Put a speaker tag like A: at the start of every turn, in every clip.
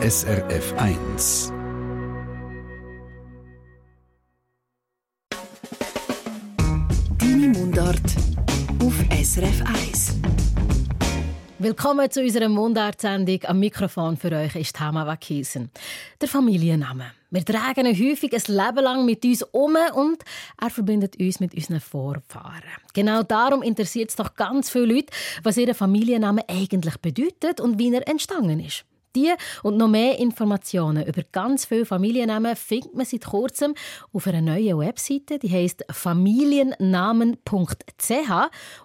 A: SRF 1.
B: Deine Mundart auf SRF 1.
C: Willkommen zu unserer Mundartsendung. Am Mikrofon für euch ist Tama Wakiesen. Der Familienname. Wir tragen ihn häufig ein Leben lang mit uns um und er verbindet uns mit unseren Vorfahren. Genau darum interessiert es doch ganz viele Leute, was ihr Familienname eigentlich bedeutet und wie er entstanden ist. Die und noch mehr Informationen über ganz viele Familiennamen findet man seit kurzem auf einer neuen Webseite, die heißt familiennamen.ch.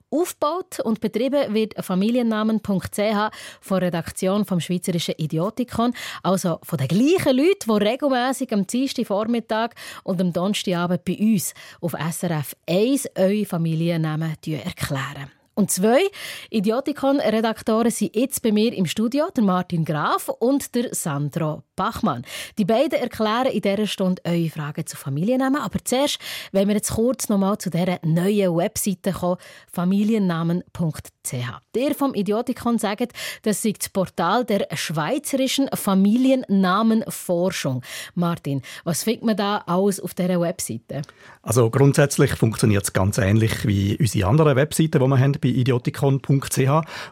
C: Aufgebaut und betrieben wird familiennamen.ch von der Redaktion vom Schweizerischen Idiotikon, also von den gleichen Leuten, die regelmäßig am Dienstag Vormittag und am Donnerstagabend bei uns auf SRF 1 eure Familiennamen erklären. Und zwei Idiotikon-Redaktoren sind jetzt bei mir im Studio, der Martin Graf und der Sandro Bachmann. Die beiden erklären in dieser Stunde eure Fragen zu Familiennamen. Aber zuerst wenn wir jetzt kurz nochmal zu dieser neuen Webseite kommen, familiennamen.ch. Der vom Idiotikon sagt, das ist das Portal der schweizerischen Familiennamenforschung. Martin, was findet man da alles auf dieser Webseite?
D: Also grundsätzlich funktioniert es ganz ähnlich wie unsere anderen Webseiten, die wir haben bei idiotikon.ch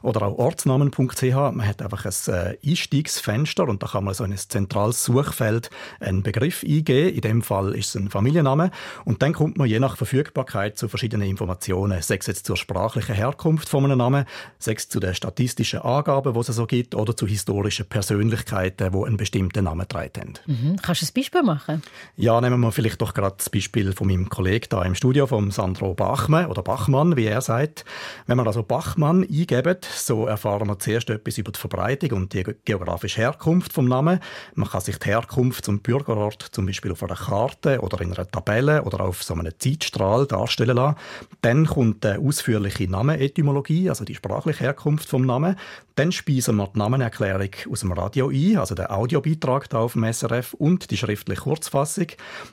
D: oder auch ortsnamen.ch. Man hat einfach ein äh, Einstiegsfenster und da kann man so ein zentrales Suchfeld einen Begriff eingeben. In dem Fall ist es ein Familienname. Und dann kommt man je nach Verfügbarkeit zu verschiedenen Informationen, sei es jetzt zur sprachlichen Herkunft von einem Sei es zu den statistischen Angaben, die es so gibt, oder zu historischen Persönlichkeiten, die einen bestimmten Namen tragen.
C: Mhm. Kannst du ein Beispiel machen?
D: Ja, nehmen wir vielleicht doch gerade das Beispiel von meinem Kollegen da im Studio, von Sandro Bachmann oder Bachmann, wie er sagt. Wenn wir also Bachmann eingeben, so erfahren wir zuerst etwas über die Verbreitung und die geografische Herkunft vom Namen. Man kann sich die Herkunft zum Bürgerort zum Beispiel auf einer Karte oder in einer Tabelle oder auf so einem Zeitstrahl darstellen lassen. Dann kommt die ausführliche Namenetymologie, also die sprachliche Herkunft vom Namen. Dann speisen wir die Namenerklärung aus dem Radio ein, also den Audiobeitrag da auf dem SRF und die schriftliche Kurzfassung.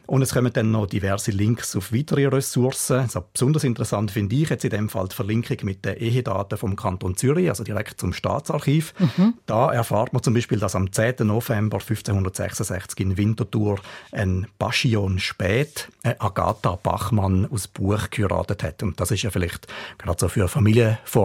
D: Und es kommen dann noch diverse Links auf weitere Ressourcen. Also besonders interessant finde ich jetzt in dem Fall die Verlinkung mit den Ehedaten vom Kanton Zürich, also direkt zum Staatsarchiv. Mhm. Da erfahrt man zum Beispiel, dass am 10. November 1566 in Winterthur ein Passion spät äh, Agatha Bachmann aus Buch geheiratet hat. Und das ist ja vielleicht gerade so für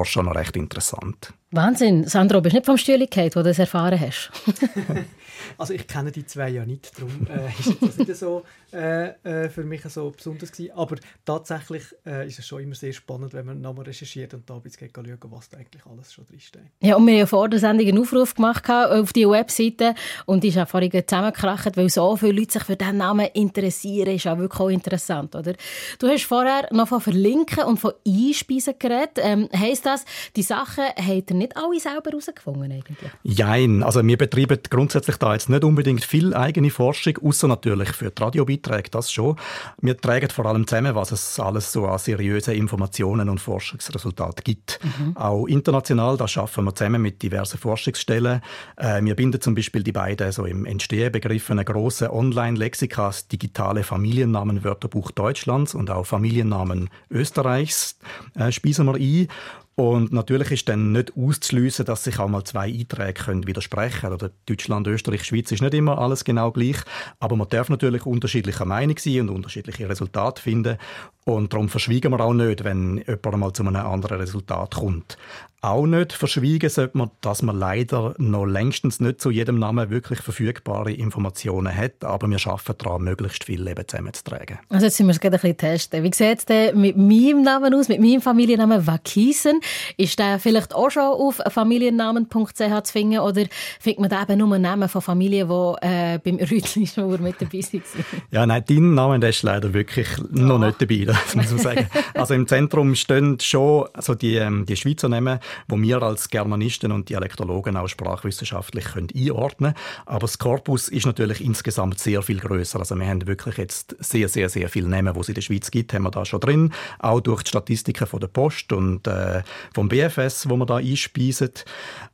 D: Familienforscher noch recht interessant.
C: Wahnsinn. Sandro, bist du nicht vom Stühle gefallen, wo du das erfahren hast?
E: also ich kenne die zwei ja nicht, darum äh, ist das nicht so äh, äh, für mich so besonders gewesen. Aber tatsächlich äh, ist es schon immer sehr spannend, wenn man nochmal recherchiert und da ein bisschen schauen, was da eigentlich alles schon drinsteht.
C: Ja, und wir haben ja vor der Sendung einen Aufruf gemacht auf die Webseite und die ist auch vorhin zusammengekracht, weil so viele Leute sich für diesen Namen interessieren, ist auch wirklich auch interessant, oder? Du hast vorher noch von Verlinken und von Einspeisen geredet. Ähm, heisst das, die Sachen habt ihr nicht alle selber herausgefunden eigentlich?
D: Nein, also wir betreiben grundsätzlich da jetzt nicht unbedingt viel eigene Forschung, außer natürlich für die Radiobeiträge, das schon. Wir tragen vor allem zusammen, was es alles so an seriösen Informationen und Forschungsresultaten gibt. Mhm. Auch international, da schaffen wir zusammen mit diversen Forschungsstellen. Äh, wir binden zum Beispiel die beiden so im Entstehen begriffenen grossen Online-Lexikas digitale Familiennamen-Wörterbuch Deutschlands und auch Familiennamen Österreichs äh, speisen wir ein. Und natürlich ist dann nicht auszuschliessen, dass sich auch mal zwei Einträge können widersprechen Oder Deutschland, Österreich, Schweiz ist nicht immer alles genau gleich. Aber man darf natürlich unterschiedlicher Meinung sein und unterschiedliche Resultate finden. Und darum verschwiegen wir auch nicht, wenn jemand mal zu einem anderen Resultat kommt. Auch nicht verschwiegen sollte man, dass man leider noch längstens nicht zu jedem Namen wirklich verfügbare Informationen hat, aber wir arbeiten daran, möglichst viel Leben zusammenzutragen.
C: Also jetzt müssen wir es gerade ein bisschen testen. Wie sieht es denn mit meinem Namen aus, mit meinem Familiennamen Wakisen? Ist der vielleicht auch schon auf familiennamen.ch zu finden oder findet man da eben nur Namen von Familien, die äh, beim Rütli schon mit dabei sind?
D: ja, nein, dein Name der ist leider wirklich noch nicht dabei, das muss man sagen. also im Zentrum stehen schon also die, ähm, die Schweizer Namen, wo wir als Germanisten und Dialektologen auch sprachwissenschaftlich können einordnen können. Aber das Korpus ist natürlich insgesamt sehr viel größer. Also wir haben wirklich jetzt sehr, sehr, sehr viele Namen, die es in der Schweiz gibt, haben wir da schon drin. Auch durch die Statistiken von der Post und äh, vom BFS, wo wir da einspeisen.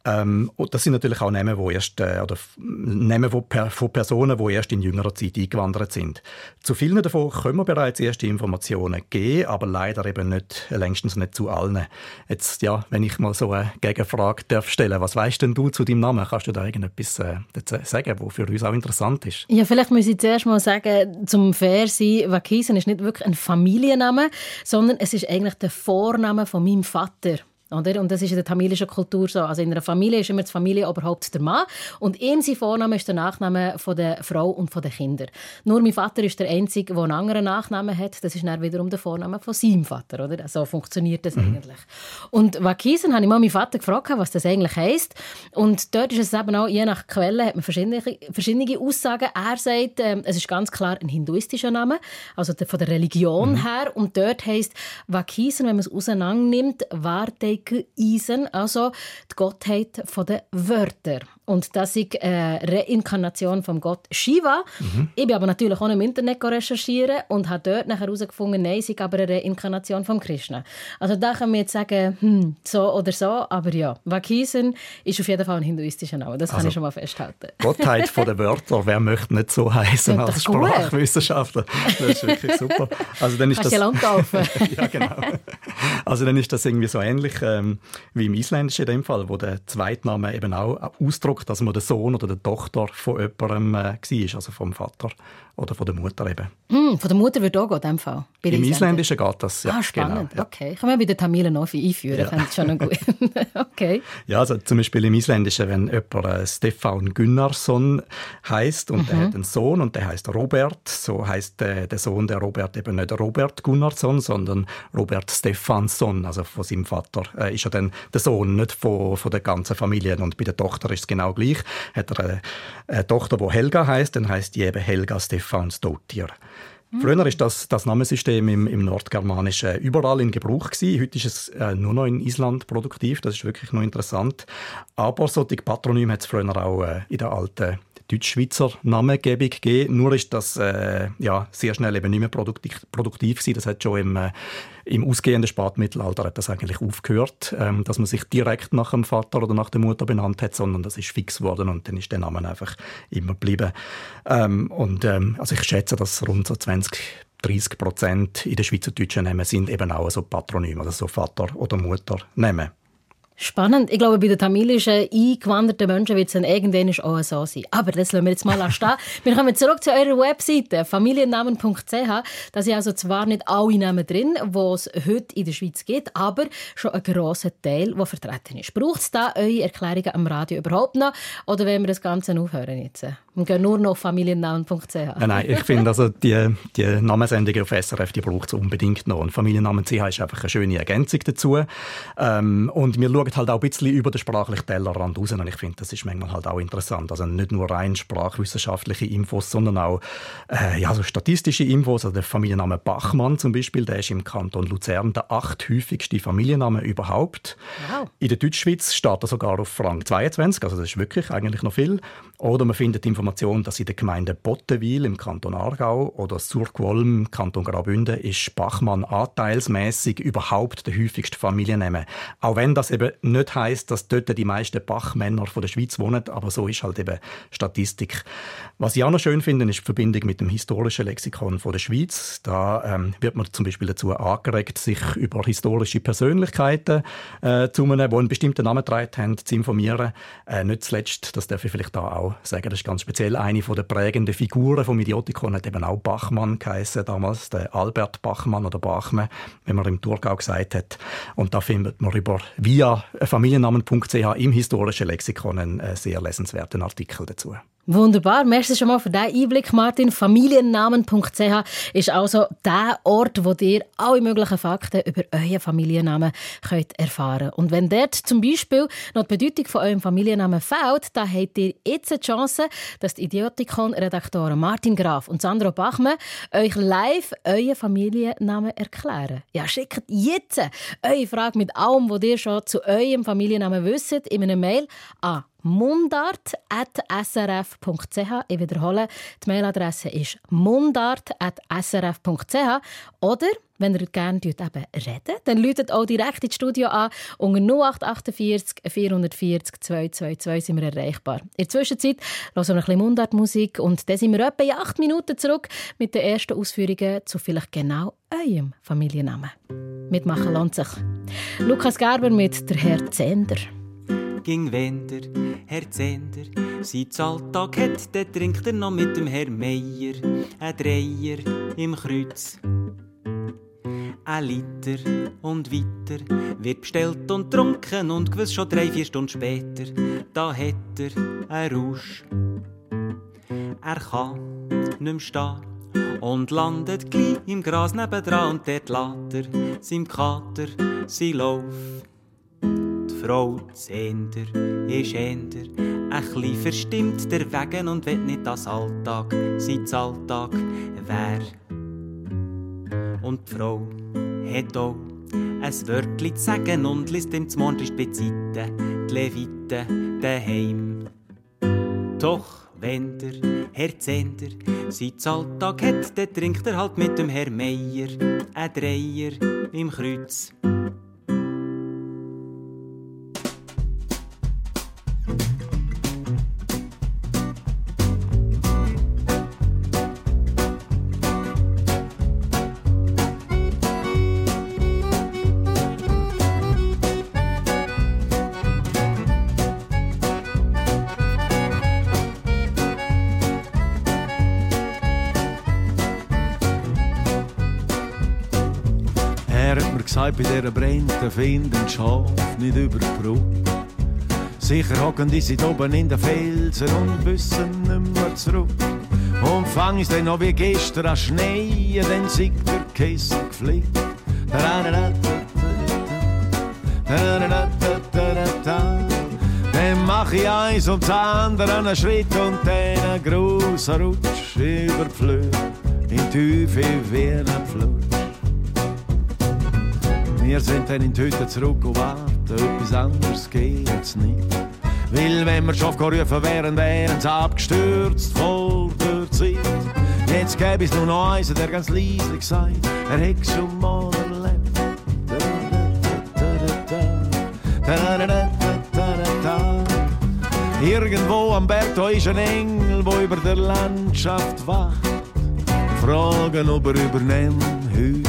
D: Ähm, und das sind natürlich auch Namen, wo erst, äh, oder Namen von, von Personen, die erst in jüngerer Zeit eingewandert sind. Zu vielen davon können wir bereits erste Informationen gegeben, aber leider eben nicht, längstens nicht zu allen. Jetzt, ja, wenn ich mal so eine Gegenfrage darf stellen, was weißt denn du zu deinem Namen? Kannst du da irgendetwas äh, sagen, was für uns auch interessant ist?
C: Ja, vielleicht muss ich zuerst mal sagen, zum Fair sein, Wakisen ist nicht wirklich ein Familienname, sondern es ist eigentlich der Vorname von meinem Vater. Oder? Und das ist in der tamilischen Kultur so. Also in einer Familie ist immer die Familienoberhaupt der Mann und ihm sein Vorname ist der Nachname von der Frau und von den Kindern. Nur mein Vater ist der Einzige, der einen anderen Nachnamen hat. Das ist dann wiederum der Vorname von seinem Vater. Oder? So funktioniert das mhm. eigentlich. Und Wakisen habe ich mal meinen Vater gefragt, was das eigentlich heisst. Und dort ist es eben auch, je nach Quelle hat man verschiedene, verschiedene Aussagen. Er sagt, äh, es ist ganz klar ein hinduistischer Name, also von der Religion mhm. her. Und dort heisst Wakisen, wenn man es auseinander nimmt, Varte Eisen, also die Gottheit der Wörter. Und das ist eine Reinkarnation vom Gott Shiva. Mhm. Ich bin aber natürlich auch im Internet recherchieren und habe dort nachher herausgefunden, nein, es ist aber eine Reinkarnation von Krishna. Also da kann man jetzt sagen, hm, so oder so, aber ja, Vakisen ist auf jeden Fall ein hinduistischer Name. Das kann also, ich schon mal festhalten.
D: Gottheit der Wörter, wer möchte nicht so heißen als Sprachwissenschaftler? Das ist wirklich super. Also dann ist
C: Kannst das,
D: ja, genau. Also dann ist das irgendwie so ähnlich ähm, wie im Isländischen in dem Fall, wo der Zweitname eben auch Ausdruck Eindruck, dass man der Sohn oder die Tochter von jemandem äh, war, also vom Vater oder von der Mutter eben.
C: Mm, von der Mutter wird auch gehen, in dem Fall.
D: Im Isländischen geht das,
C: ja. Ah, spannend, genau, ja. okay. Kann man bei den Tamilen noch einführen, ja. fände ich schon gut. okay.
D: Ja, also zum Beispiel im Isländischen, wenn jemand äh, Stefan Gunnarsson heißt und mhm. er hat einen Sohn und der heißt Robert, so heißt äh, der Sohn der Robert eben nicht Robert Gunnarsson, sondern Robert Stefansson, also von seinem Vater äh, ist er dann der Sohn, nicht von, von der ganzen Familie. Und bei der Tochter ist es genau gleich. Hat er eine, eine Tochter, die Helga heißt, dann heißt die eben Helga Stefan Stefan Mhm. Früher war das, das Namensystem im, im Nordgermanischen überall in Gebrauch. Gewesen. Heute ist es äh, nur noch in Island produktiv. Das ist wirklich noch interessant. Aber solche Patronyme hat es früher auch äh, in der alten Deutschschweizer Namengebung gegeben. Nur ist das äh, ja, sehr schnell eben nicht mehr produktiv, produktiv gewesen. Das hat schon im, äh, im ausgehenden Spätmittelalter hat das eigentlich aufgehört, ähm, dass man sich direkt nach dem Vater oder nach der Mutter benannt hat, sondern das ist fix geworden und dann ist der Name einfach immer geblieben. Ähm, und ähm, also ich schätze, dass rund so 20 30 Prozent in den Schweizerdeutschen Namen sind eben auch so Patronyme, also so Vater oder Mutter Namen.
C: Spannend. Ich glaube, bei den tamilischen eingewanderten Menschen wird es dann irgendwann auch so sein. Aber das lassen wir jetzt mal stehen. wir kommen zurück zu eurer Webseite, familiennamen.ch. Da sind also zwar nicht alle Namen drin, die es heute in der Schweiz gibt, aber schon ein grosser Teil, der vertreten ist. Braucht es da eure Erklärungen am Radio überhaupt noch? Oder wollen wir das Ganze aufhören jetzt? Und gehen nur noch familiennamen.ch?
D: Nein, nein, ich finde, also die, die Namensendung auf SRF, die braucht es unbedingt noch. Und Familiennamen.ch ist einfach eine schöne Ergänzung dazu. Ähm, und wir schauen halt auch ein bisschen über den sprachlichen Tellerrand raus und ich finde, das ist manchmal halt auch interessant. Also nicht nur rein sprachwissenschaftliche Infos, sondern auch äh, ja, so statistische Infos. Also der Familienname Bachmann zum Beispiel, der ist im Kanton Luzern der achthäufigste Familienname überhaupt. Wow. In der Deutschschweiz steht er sogar auf Rang 22, also das ist wirklich eigentlich noch viel. Oder man findet Informationen, dass in der Gemeinde Bottenwil im Kanton Aargau oder Surquolm im Kanton Graubünden ist Bachmann anteilsmäßig überhaupt der häufigste Familienname. Auch wenn das eben nicht heißt, dass dort die meisten Bachmänner von der Schweiz wohnen, aber so ist halt eben Statistik. Was ich auch noch schön finde, ist die Verbindung mit dem historischen Lexikon von der Schweiz. Da ähm, wird man zum Beispiel dazu angeregt, sich über historische Persönlichkeiten äh, zu einem, die einen bestimmten Namen getragen haben, zu informieren. Äh, nicht zuletzt, das darf ich vielleicht da auch sagen, das ist ganz speziell eine der prägenden Figuren vom Idiotikon, hat eben auch Bachmann geheißen damals, der Albert Bachmann oder Bachmann, wenn man im Thurgau gesagt hat. Und da findet man über via familiennamen.ch im historischen Lexikon einen äh, sehr lesenswerten Artikel dazu.
C: Wunderbar. Merci schon mal für diesen Einblick, Martin. Familiennamen.ch ist also der Ort, wo ihr alle möglichen Fakten über euren Familiennamen könnt erfahren Und wenn dort zum Beispiel noch die Bedeutung von eurem Familiennamen fehlt, dann habt ihr jetzt eine Chance, dass die Idiotikon-Redaktoren Martin Graf und Sandro Bachmann euch live euren Familiennamen erklären. Ja, schickt jetzt eure Frage mit allem, was ihr schon zu eurem Familiennamen wisst, in einer Mail an mundart.srf.ch. Ich wiederhole, die Mailadresse ist mundart.srf.ch. Oder, wenn ihr gerne eben reden dann läutet auch direkt ins Studio an. Unter 0848 440 222 sind wir erreichbar. In der Zwischenzeit hören wir ein bisschen Mundartmusik und dann sind wir etwa in acht Minuten zurück mit den ersten Ausführungen zu vielleicht genau eurem Familiennamen. Mitmachen lohnt sich. Lukas Gerber mit «Der Herr Zender»
F: ging Wender, Herr Zender. Sein Alltag hat, der trinkt er noch mit dem Herr Meier, ein Dreier im Kreuz. Ein Liter und weiter wird bestellt und trunken und gewiss schon drei, vier Stunden später, da hat er einen Rausch. Er kann nicht mehr stehen und landet gleich im Gras nebendran und dort lässt er seinem Kater sein Lauf. Frau Zehnder ist Ender, ein bisschen verstimmt der Wegen und will nicht das Alltag, sein Alltag wär. Und die Frau hat auch ein Wörtli zu sagen und liest ihm zum die Zeiten, die Leviten daheim. Doch wenn der Herr Zehnder sein Alltag hat, dann trinkt er halt mit dem Herr Meier ein Dreier im Kreuz.
G: Dieser Brände finden Schaf nicht über die Brücke. Sicher hocken die sind oben in den Felsen und wissen nicht mehr zurück. Und fang ist dann noch wie gestern an Schnee, dann sieht der Kessel geflickt. Dann mach ich eins und das andere einen Schritt und dann einen grossen Rutsch über die Flöhe in Tiefe wie ein Fluss. Wir sind dann in die Hütte zurück und warten, etwas anderes geht's nicht. Weil wenn wir schon gerufen wären, wären sie abgestürzt vor der Zeit. Jetzt gäbe es nur noch einen, der ganz leise sagt, er hätte schon mal erlebt. Irgendwo am Berg da ist ein Engel, wo über der Landschaft wacht. Fragen, ob er übernimmt heute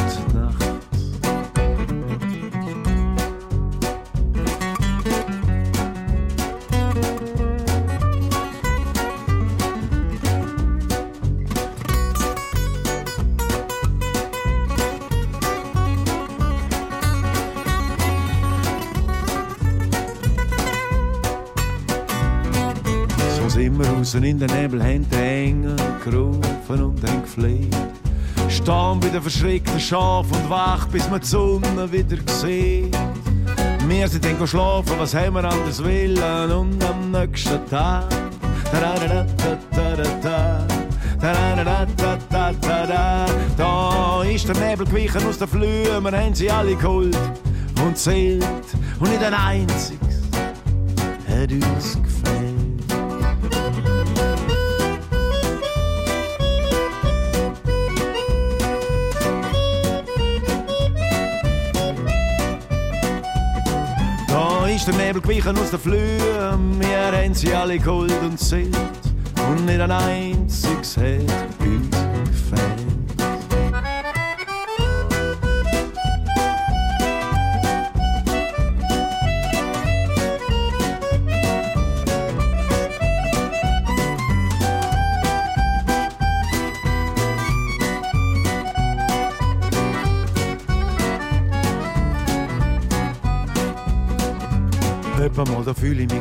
G: draußen in den Nebel haben die Engel gerufen und haben gefleht. Stehen bei den verschreckten Schaf und wach, bis man die Sonne wieder sieht. Wir sind dann schlafen, was haben wir anders willen und am nächsten Tag. Da ist der Nebel gewichen aus den Flühen, wir haben sie alle geholt und zählt und nicht ein einziges hat uns gefällt. Nebel gewichen aus den Flühen. Wir haben sie alle geholt und zählt. Und nicht ein einziges hat uns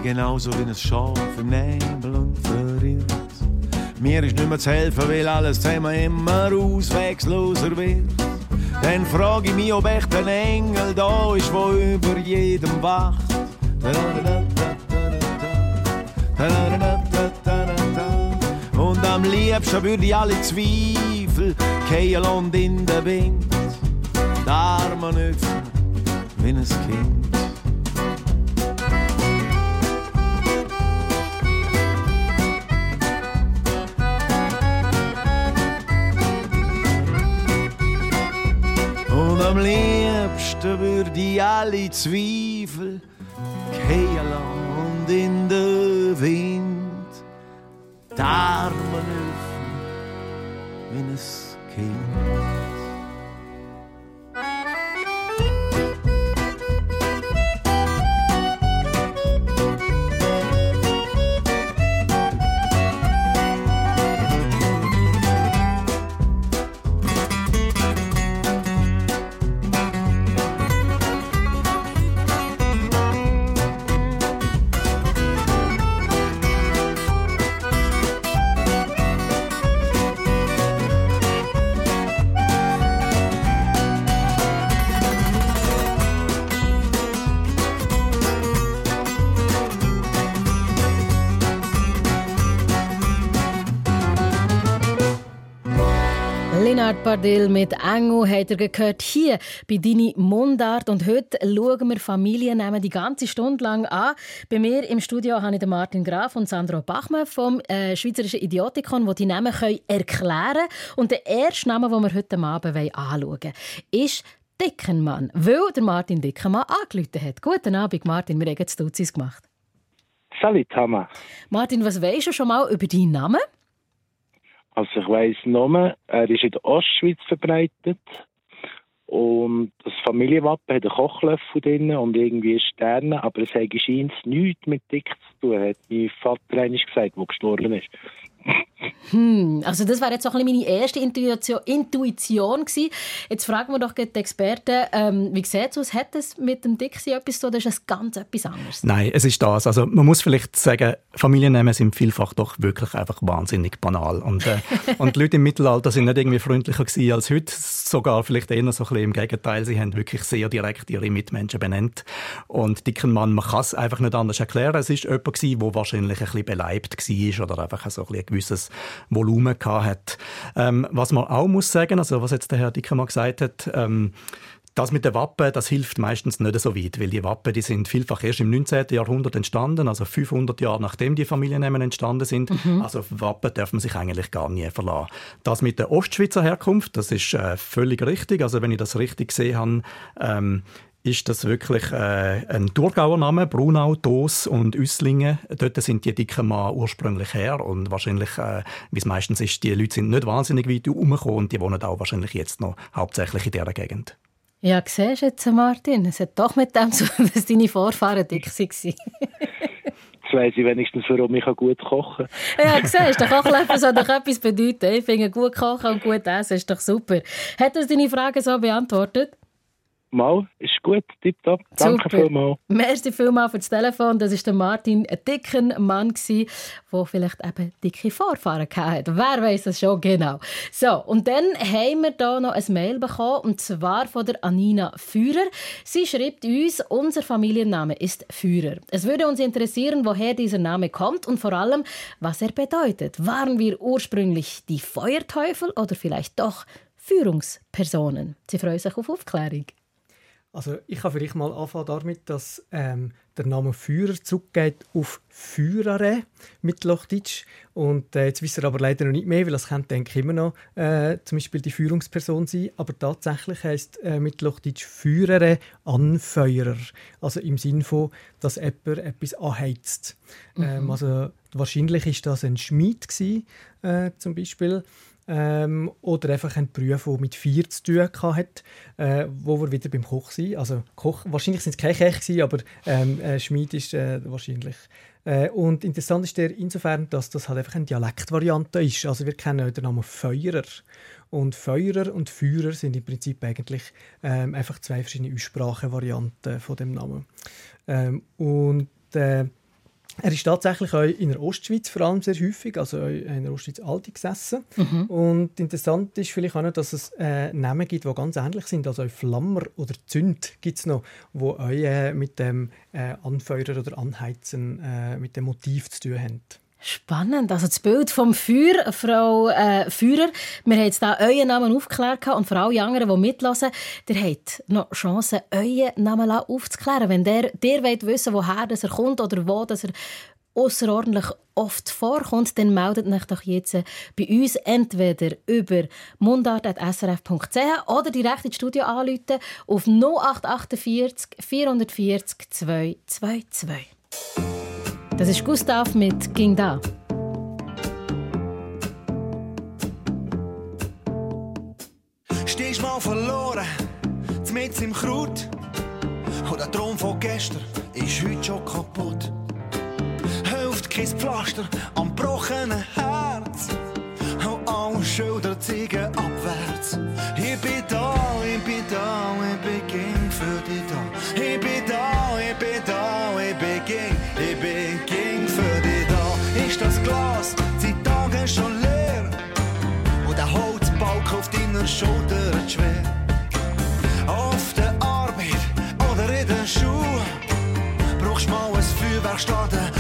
G: genauso wie ein Schaf im Nebel und verirrt. Mir ist nicht mehr zu helfen, weil alles zusammen immer auswegsloser wird. Dann frage ich mich, ob echt ein Engel da ist, wo über jedem wacht. Und am liebsten würde ich alle Zweifel kehren und in den Wind. Die Arme öffnen wie ein Kind. Am liebsten würde ich alle Zweifel gehen und in den Wind. Die Arme
C: Bardil mit Engel hat er gehört hier bei Dini Mundart und heute schauen wir Familiennamen die ganze Stunde lang an. Bei mir im Studio habe ich den Martin Graf und Sandro Bachmann vom äh, Schweizerischen Idiotikon, die die Namen können erklären können. Und der erste Name, den wir heute Abend anschauen wollen, ist Dickenmann, weil der Martin Dickenmann angerufen hat. Guten Abend, Martin, wir haben jetzt Duzis gemacht.
H: Salut, Hammer.
C: Martin, was weisst du schon mal über deinen Namen?
H: Also ich weiss nur, er ist in der Ostschweiz verbreitet. Und das Familienwappen hat einen Kochlöffel drin und irgendwie Sterne, aber es hat scheint nichts mit dick zu tun, hat mein Vater eigentlich gesagt, der gestorben ist.
C: Hm, also das wäre jetzt auch meine erste Intuition, Intuition gewesen. Jetzt fragen wir doch die Experten, ähm, wie sieht es aus? Hat es mit dem Dixie etwas zu tun oder ist es ganz etwas anderes?
D: Nein, es ist das. Also man muss vielleicht sagen, Familiennamen sind vielfach doch wirklich einfach wahnsinnig banal. Und, äh, und die Leute im Mittelalter sind nicht irgendwie freundlicher gewesen als heute, sogar vielleicht eher so ein bisschen im Gegenteil. Sie haben wirklich sehr direkt ihre Mitmenschen benannt. Und dicken Mann, man kann es einfach nicht anders erklären. Es ist jemand gewesen, der wahrscheinlich ein bisschen beleibt war oder einfach so ein, ein gewisses Volumen hat. Ähm, was man auch muss sagen, also was jetzt der Herr Dickermann gesagt hat, ähm, das mit den Wappen, das hilft meistens nicht so weit, weil die Wappen, die sind vielfach erst im 19. Jahrhundert entstanden, also 500 Jahre nachdem die Familiennamen entstanden sind. Mhm. Also Wappen darf man sich eigentlich gar nie verlassen. Das mit der Ostschweizer Herkunft, das ist äh, völlig richtig. Also wenn ich das richtig gesehen habe, ähm, ist das wirklich äh, ein Thurgauer Name, Brunau, Doos und Üsslingen. Dort sind die dicken Mann ursprünglich her und wahrscheinlich, äh, wie es meistens ist, die Leute sind nicht wahnsinnig weit herumgekommen und die wohnen auch wahrscheinlich jetzt noch hauptsächlich in dieser Gegend.
C: Ja, siehst du jetzt, Martin, es hat doch mit dem so, dass deine Vorfahren dick waren.
H: Jetzt weiss ich wenigstens, warum ich gut kochen kann.
C: Ja, siehst du, der Kochlöffel soll doch etwas bedeuten. Ich finde, gut kochen und gut essen ist doch super. Hat er deine Frage so beantwortet?
H: Mal, ist gut, tipptopp. Danke vielmals.
C: Merci vielmals für das Telefon. Das war der Martin, ein dicker Mann, der vielleicht eben dicke Vorfahren hatte. Wer weiß das schon genau. So, und dann haben wir hier noch ein Mail bekommen, und zwar von der Anina Führer. Sie schreibt uns, unser Familienname ist Führer. Es würde uns interessieren, woher dieser Name kommt und vor allem, was er bedeutet. Waren wir ursprünglich die Feuerteufel oder vielleicht doch Führungspersonen? Sie freuen sich auf Aufklärung.
E: Also ich kann vielleicht mal anfangen damit, dass ähm, der Name Führer zurückgeht auf Führere mit Lochdeutsch. Und äh, jetzt wissen wir aber leider noch nicht mehr, weil das könnte denke ich immer noch äh, zum Beispiel die Führungsperson sein. Aber tatsächlich heißt äh, mit Lochdeutsch Führere Anfeuerer. Also im Sinne von, dass jemand etwas anheizt. Mhm. Ähm, also wahrscheinlich ist das ein Schmied gewesen, äh, zum Beispiel ähm, oder einfach ein Beruf, der mit vier zu tun hatte, äh, wo wir wieder beim Koch sind. Also Koch, wahrscheinlich sind es keine Köche, aber ähm, äh, Schmied ist äh, wahrscheinlich. Äh, und interessant ist der insofern, dass das halt einfach eine Dialektvariante ist. Also wir kennen den Namen Feuerer. Und Feuerer und Führer sind im Prinzip eigentlich ähm, einfach zwei verschiedene Aussprachenvarianten von dem Namen. Ähm, und äh, er ist tatsächlich auch in der Ostschweiz vor allem sehr häufig, also in der Ostschweiz Alte gesessen. Mhm. Und interessant ist vielleicht auch noch, dass es äh, Namen gibt, die ganz ähnlich sind. Also Flammer oder Zünd gibt es noch, die auch äh, mit dem äh, Anfeuern oder Anheizen äh, mit dem Motiv zu tun haben.
C: Spannend. Also das Bild vom Feuer, Frau äh, Führer. Wir haben jetzt da euren Namen aufgeklärt und für alle anderen, die mitlassen, ihr habt noch Chance, euren Namen aufzuklären. Wenn der, der wollt wissen woher das er kommt oder wo das er außerordentlich oft vorkommt, dann meldet euch doch jetzt bei uns entweder über mundart.srf.ch oder direkt ins Studio anrufen auf 0848 440 222. Das ist Gustav mit «Ging da».
I: Stehst mal verloren, mit im Kraut. Und der Traum von gestern ist heute schon kaputt. Hilft kein Pflaster am gebrochenen Herz. Und alle Schilder zeigen abwärts. Holzbalk auf deiner Schulter schwer. Auf der Arbeit oder in den Schuhen brauchst du mal ein Feuerwerk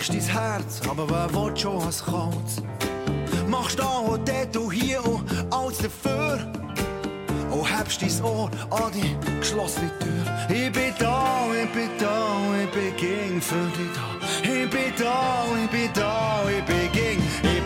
I: Verschickst dein Herz, aber wer will schon ein kaltes? Machst da und dort und hier und alles dafür. Und hebst dein Ohr an die geschlossene Tür. Ich bin da, ich bin da, ich bin ging für dich da. Ich bin da, ich bin da, ich bin ging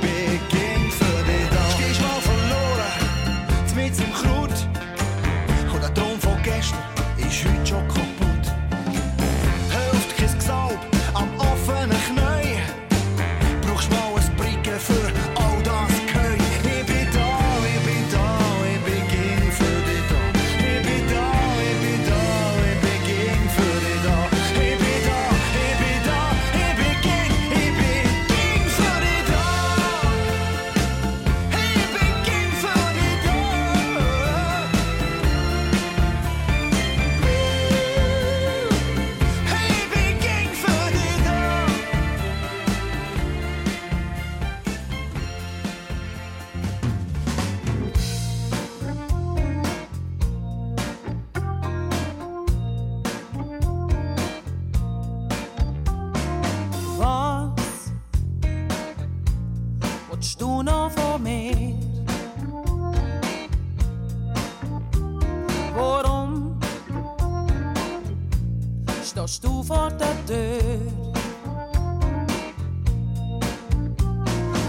I: stehst
J: du vor der Tür?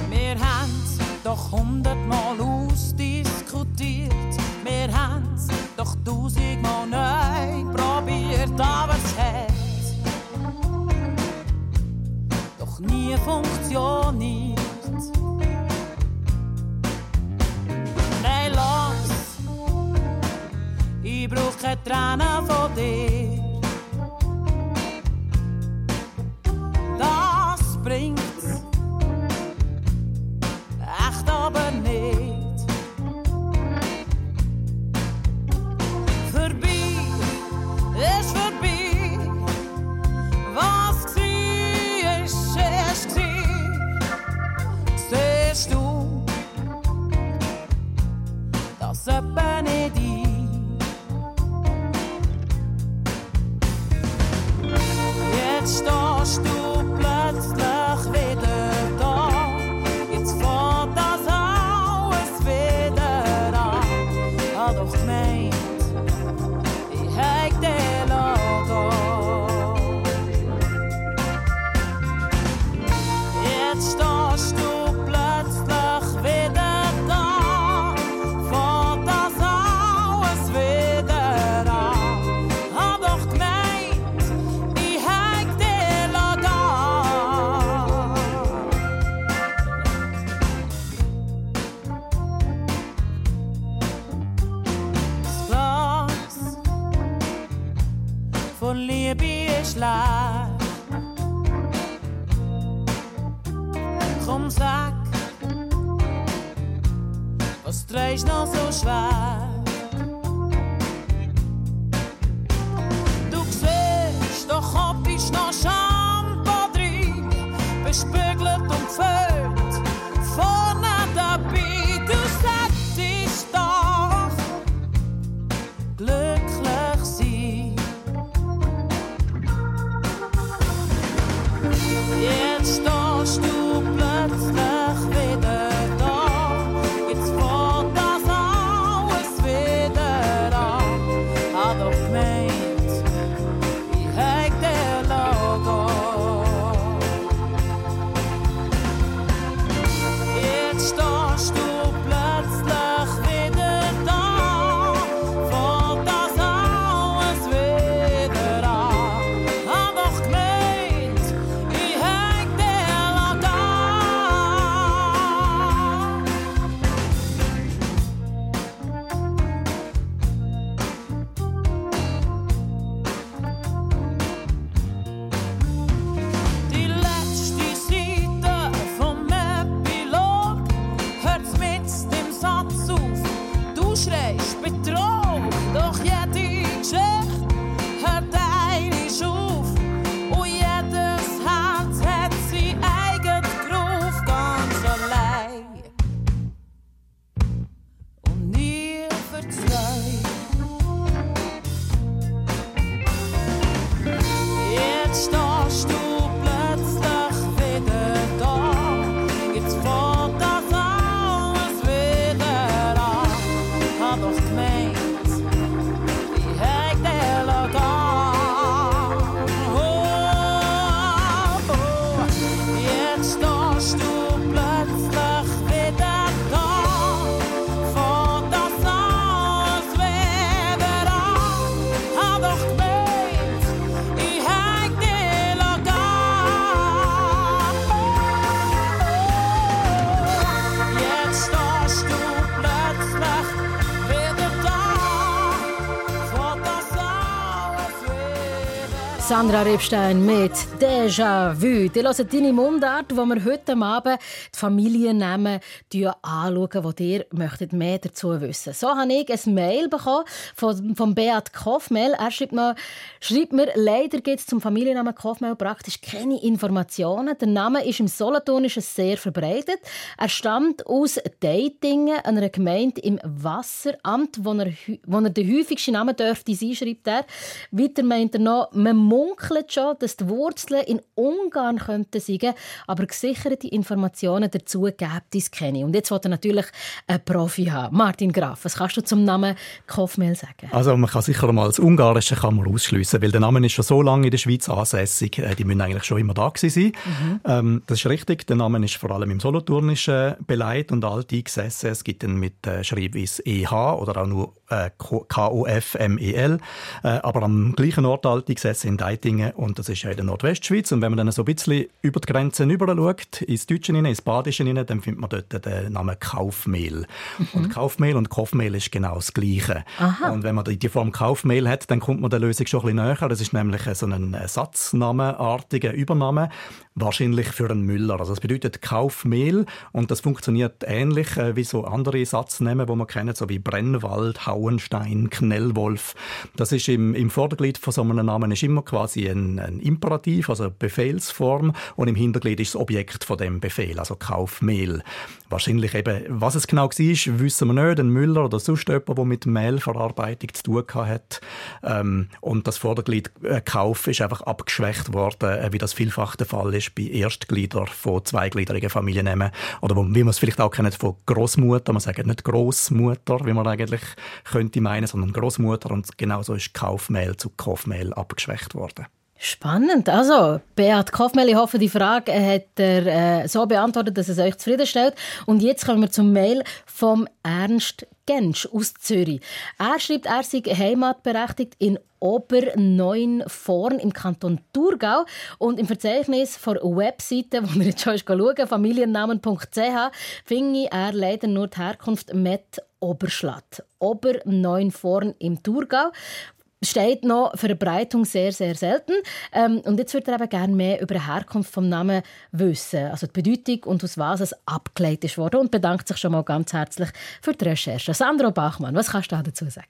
J: Wir haben's doch hundertmal ausdiskutiert. Wir haben's doch tausendmal neu probiert, aber es hat doch nie funktioniert. Nein, lass, ich brauch keine Tränen von dir. Ist leer. Komm, sag, was trägst noch so schwer? Du siehst, doch hab ich noch Shampoo drin, bespügelt
C: Sandra Rebstein mit Déjà-vu. Die hören deine Mundart, wo wir heute Abend die Familiennamen anschauen, die ihr möchtet mehr dazu wissen So habe ich ein Mail bekommen von, von Beat Kofmel. Er schreibt mir, schreibt mir leider gibt es zum Familiennamen Kofmel praktisch keine Informationen. Der Name ist im Solothurnischen sehr verbreitet. Er stammt aus Deitingen, einer Gemeinde im Wasseramt, wo er, wo er der häufigste Name dürfte sein, schreibt er. Weiter meint er noch, man munkelt schon, dass die Wurzeln in Ungarn könnten sein, aber gesicherte Informationen dazu gibt es keine. Und jetzt wollte er natürlich einen Profi haben. Martin Graf, was kannst du zum Namen Kofmel sagen?
D: Also man kann sicher mal das Ungarische kann man ausschliessen, weil der Name ist schon so lange in der Schweiz ansässig. Äh, Die müssen eigentlich schon immer da gewesen sein. Ähm, das ist richtig. Der Name ist vor allem im Solothurnischen beleidigt und alt eingesessen. Es gibt ihn mit äh, Schreibweise EH oder auch nur äh, K-O-F-M-E-L. Äh, aber am gleichen Ort alt eingesessen in Deitingen und das ist ja in der Nordwestschweiz. Und wenn man dann so ein bisschen über die Grenzen rüber schaut, ins Deutsche hinein, ins Badische hinein, dann findet man dort den Namen Kaufmehl. Und Kaufmehl und Kaufmehl ist genau das Gleiche. Und wenn man die die Form Kaufmehl hat, dann kommt man der Lösung schon ein bisschen näher. Das ist nämlich so ein Satznamenartiger Übername, wahrscheinlich für einen Müller. Also das bedeutet Kaufmehl und das funktioniert ähnlich äh, wie so andere Satznamen, wo man kennt, so wie Brennwald, Hauenstein, Knellwolf. Das ist im, im Vorderglied von so einem Namen ist immer quasi ein, ein Imperativ, also eine Befehlsform und im Hinterglied ist das Objekt von dem Befehl, also Kaufmehl. Wahrscheinlich eben, was es genau war, wissen wir nicht. Ein Müller oder sonst jemand, der mit Mehlverarbeitung zu tun hat. Ähm, und das Vorderglied äh, Kauf ist einfach abgeschwächt worden, äh, wie das vielfach der Fall ist bei Erstgliedern von zweigliedrigen Familiennamen. Oder wie man es vielleicht auch kennt von Großmutter. Man sagt nicht Großmutter, wie man eigentlich könnte meinen, sondern Großmutter. Und genauso ist Kaufmehl zu Kaufmehl abgeschwächt worden.
C: Spannend. Also, Beat Kaufmehl, ich hoffe, die Frage hat er äh, so beantwortet, dass es euch zufriedenstellt. Und jetzt kommen wir zum Mail vom Ernst Gensch aus Zürich. Er schreibt, er sei heimatberechtigt in Oberneunvorn im Kanton Thurgau und im Verzeichnis der Webseite, wo er jetzt schon schauen familiennamen.ch, finde er leider nur die Herkunft mit Oberschlatt. Oberneunvorn im Thurgau. Steht noch Verbreitung sehr, sehr selten. Ähm, und jetzt würde er eben gerne mehr über die Herkunft vom Namen wissen, also die Bedeutung und aus was es abgeleitet ist worden und bedankt sich schon mal ganz herzlich für die Recherche. Sandro Bachmann, was kannst du dazu sagen?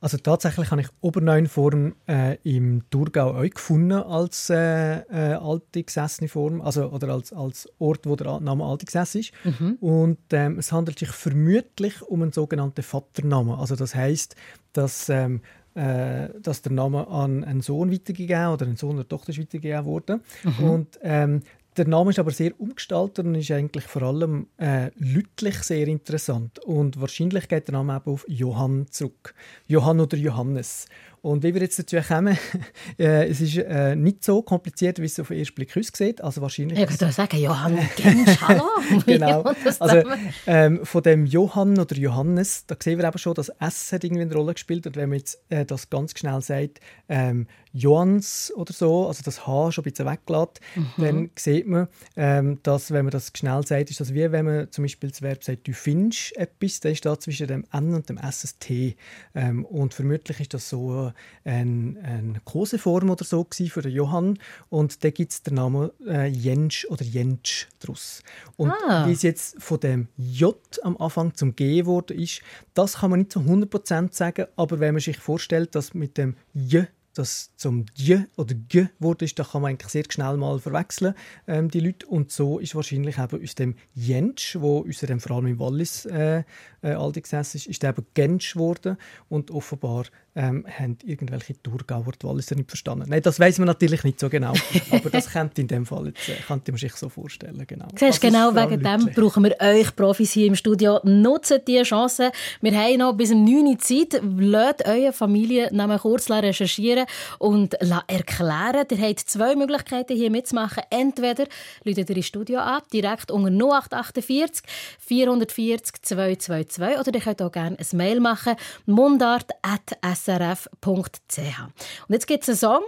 E: Also tatsächlich habe ich Oberneunform äh, im Thurgau auch gefunden als äh, äh, alte gesessene Form, also oder als, als Ort, wo der Name alte gesessen ist.
C: Mhm.
E: Und ähm, es handelt sich vermutlich um einen sogenannten Vaternamen. Also das heißt, dass ähm, äh, dass der Name an einen Sohn weitergegeben oder einen Sohn oder Tochter ist weitergegeben wurde.
C: Mhm.
E: Und ähm, der Name ist aber sehr umgestaltet und ist eigentlich vor allem äh, lütlich sehr interessant. Und wahrscheinlich geht der Name eben auf Johann zurück. Johann oder Johannes. Und wie wir jetzt dazu kommen, äh, es ist äh, nicht so kompliziert, wie es auf den ersten Blick aussieht. Also wahrscheinlich
C: Ich würde sagen, Johann Gensch, hallo.
E: genau.
C: Ja,
E: Also, ähm, von dem Johann oder Johannes, da sehen wir eben schon, dass S hat irgendwie eine Rolle gespielt. Und wenn man jetzt äh, das ganz schnell sagt, ähm, Johanns oder so, also das H schon ein bisschen weglässt,
C: Mhm.
E: dann sieht man, ähm, dass, wenn man das schnell sagt, ist das wie wenn man zum Beispiel das Verb sagt, du findest etwas, dann ist da zwischen dem N und dem S ein T. Ähm, und vermutlich ist das so ein, eine Koseform oder so für den Johann. Und da gibt es den Namen äh, Jensch oder Jentsch daraus. Und
C: Ah.
E: wie es jetzt von dem J am Anfang zum G geworden ist, das kann man nicht zu 100% sagen, aber wenn man sich vorstellt, dass mit dem J das zum J oder G wurde ist, da kann man eigentlich sehr schnell mal verwechseln, ähm, die Leute. Und so ist wahrscheinlich eben aus dem Jentsch, wo unser vor allem im Wallis äh, äh, alte gesessen ist, ist der eben Gensch geworden. Und offenbar ähm, haben irgendwelche Thurgauer die Walliser nicht verstanden. Nein, das weiß man natürlich nicht so genau. aber das könnte in dem Fall jetzt, äh, könnte man sich so vorstellen. Genau.
C: Siehst,
E: Also
C: genau wegen dem brauchen wir euch Profis hier im Studio. Nutzt diese Chance. Wir haben noch bis um 9 Uhr Zeit. Lasst eure Familiennamen kurz recherchieren und la- erklären. Ihr habt zwei Möglichkeiten, hier mitzumachen. Entweder läutet ihr ins Studio ab, direkt unter 0848 440 222 oder ihr könnt auch gerne ein Mail machen, mundart.srf.ch. Und jetzt gibt es einen Song,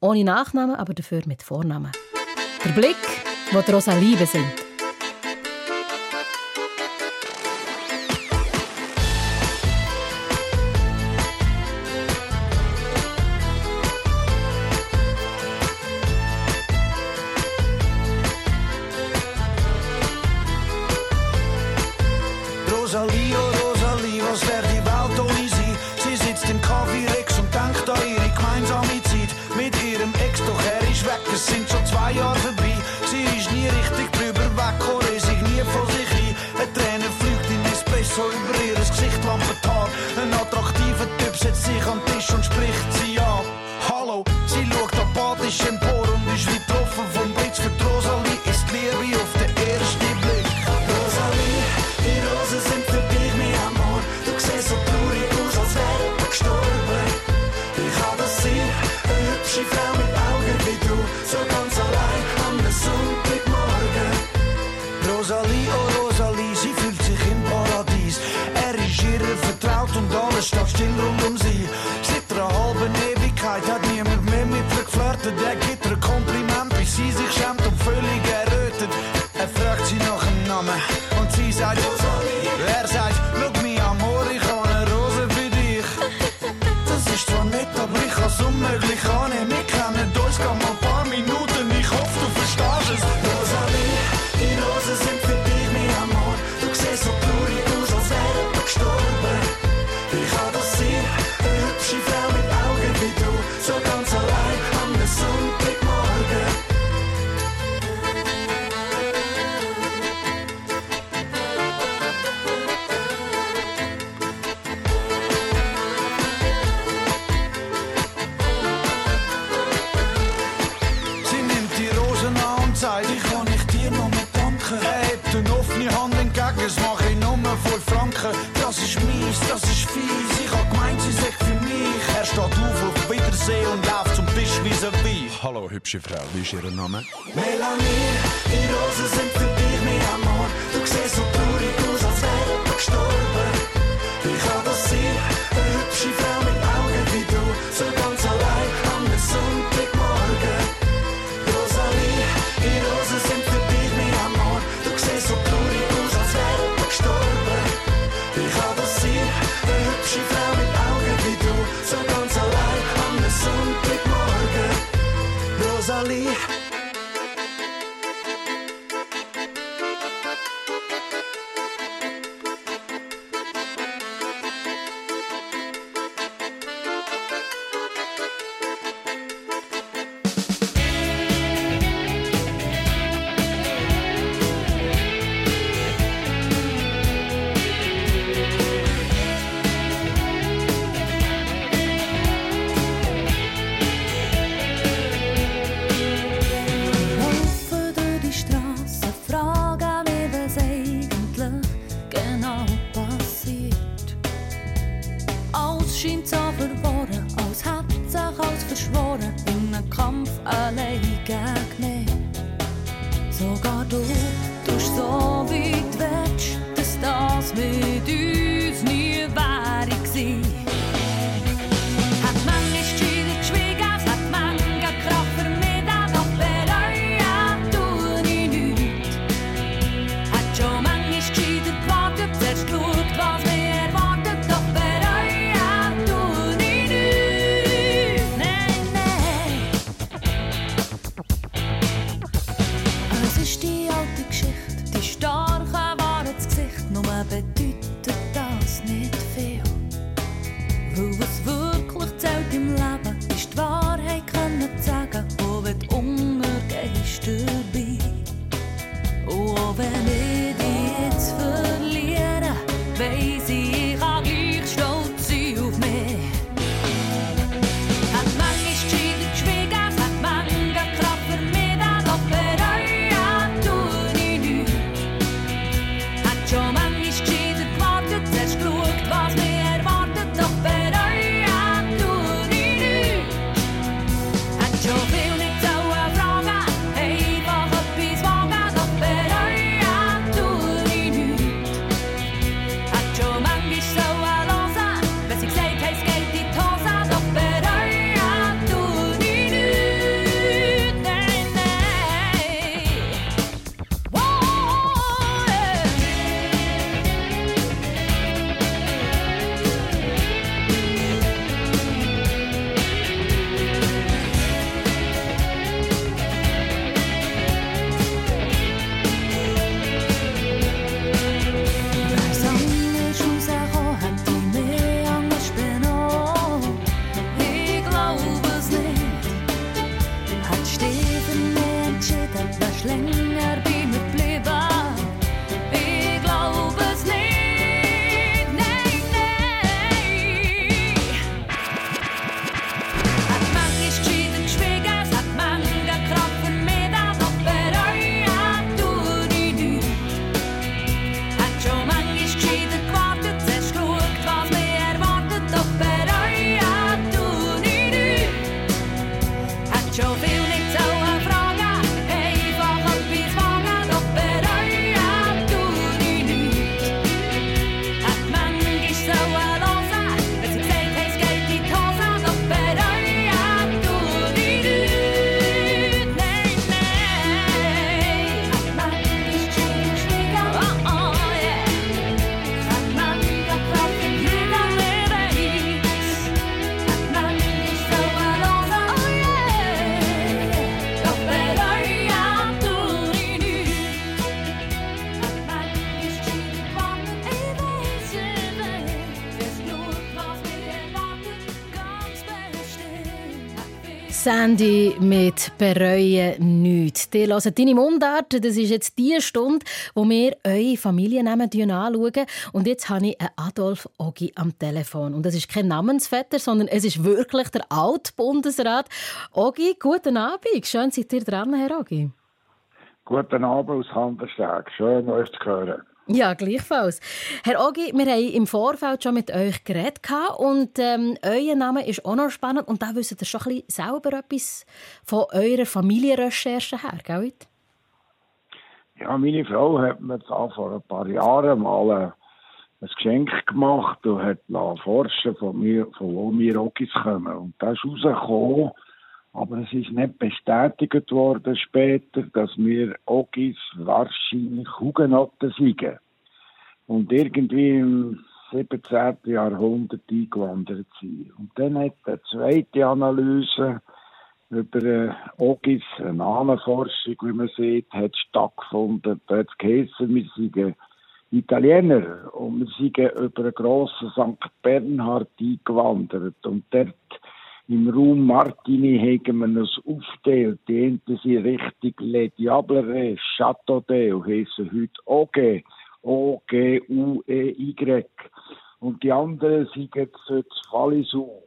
C: ohne Nachnamen, aber dafür mit Vornamen. Der Blick, wo die Rosalie besingt.
I: An den Tisch und spricht sie an. Hallo, sie schaut apathisch empor und ist wie getroffen vom Blitz. Für die Rosalie ist die Liebe auf den ersten Blick. Rosalie, die Rosen sind für dich, mein Amor. Du siehst so traurig aus, als wäre du gestorben. Wie kann das sein? Eine hübsche Frau mit Augen wie du, so ganz allein am Sonntagmorgen. Rosalie, oh Rosalie, sie fühlt sich im Paradies. Er ist ihr vertraut und alles steht still um kennen
G: Hallo, hübsche Frau, wie ist Ihr Name?
I: Melanie, die Rosen sind für
C: Sandy mit «Bereuen nichts». Die hören deine Mundart. Das ist jetzt die Stunde, wo wir eure Familiennamen anschauen. Und jetzt habe ich einen Adolf Ogi am Telefon. Und das ist kein Namensvetter, sondern es ist wirklich der Altbundesrat. Ogi, guten Abend. Schön, seid ihr dran, Herr Ogi.
K: Guten Abend aus Handersteg. Schön, euch zu hören.
C: Ja, gleichfalls. Herr Ogi, wir haben im Vorfeld schon mit euch geredet und ähm, euer Name ist auch noch spannend und da wisst ihr schon ein bisschen selber etwas von eurer Familienrecherche her, gell?
K: Ja, meine Frau hat mir da vor ein paar Jahren mal ein, ein Geschenk gemacht und hat forschen von mir, von wo wir Ogis kommen. Und das ist rausgekommen, aber es ist nicht bestätigt worden später, dass wir Ogis wahrscheinlich Hugenotten sind. Und irgendwie im 17. Jahrhundert eingewandert sind. Und dann hat eine zweite Analyse über äh, Ogis, eine Ahnenforschung, wie man sieht, hat stattgefunden. Da hat es geheißen, wir seien Italiener und wir sind über einen grossen St. Bernhard eingewandert und dort im Raum Martini haben wir uns aufgeteilt. Die einen sind Richtung Le Diablere, Châteaudet, heissen heute OG, O-G-U-E-Y. Und die anderen sind jetzt jetzt Fallis auf.